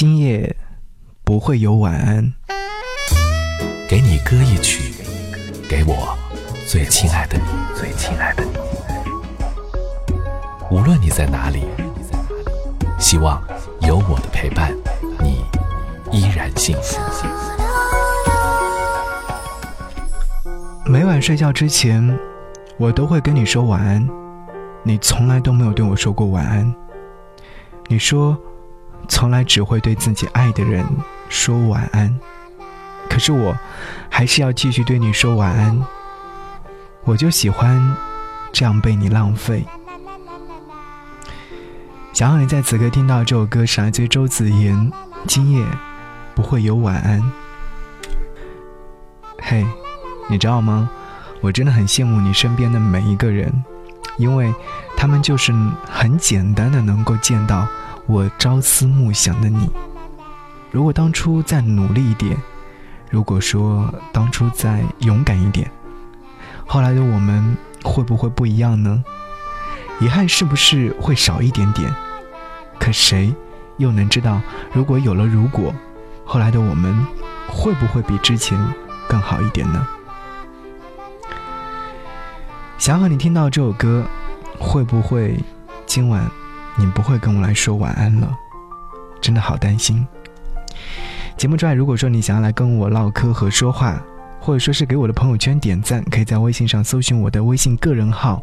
今夜不会有晚安。给你歌一曲，给我最亲爱的你，最亲爱的你。无论你在哪里，希望有我的陪伴，你依然幸福。每晚睡觉之前，我都会跟你说晚安，你从来都没有对我说过晚安。你说。从来只会对自己爱的人说晚安，可是我还是要继续对你说晚安。我就喜欢这样被你浪费。想要你在此刻听到这首歌是来自周子言，今夜不会有晚安。嘿，你知道吗？我真的很羡慕你身边的每一个人，因为他们就是很简单的能够见到。我朝思暮想的你，如果当初再努力一点，如果说当初再勇敢一点，后来的我们会不会不一样呢？遗憾是不是会少一点点？可谁又能知道，如果有了如果，后来的我们会不会比之前更好一点呢？想和你听到这首歌，会不会今晚？你不会跟我来说晚安了，真的好担心。节目之外，如果说你想要来跟我唠嗑和说话，或者说是给我的朋友圈点赞，可以在微信上搜寻我的微信个人号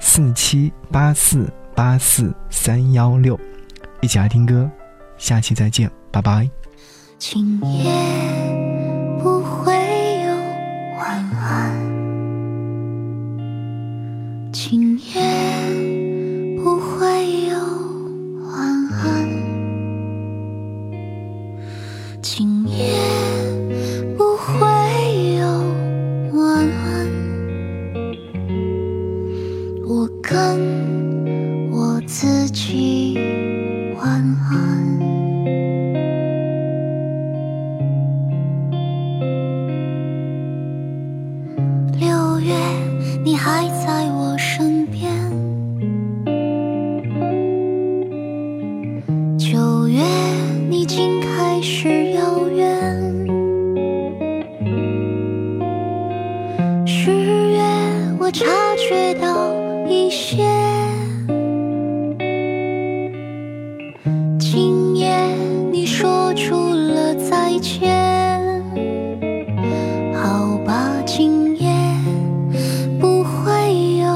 四七八四八四三幺六，一起来听歌。下期再见，拜拜。今夜不会有晚安，今夜今夜不会有晚安。我跟我自己学到一些。今夜你说出了再见。好吧，今夜。不会有。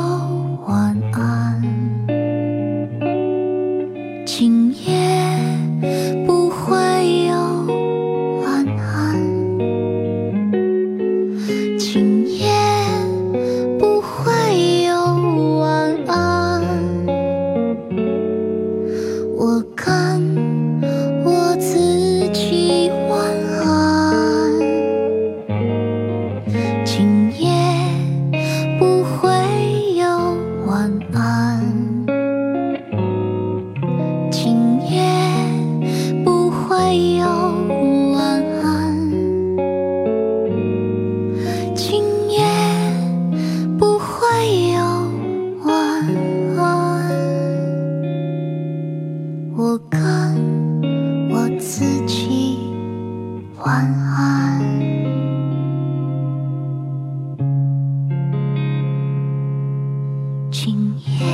晚安。今夜。我跟我自己晚安。今夜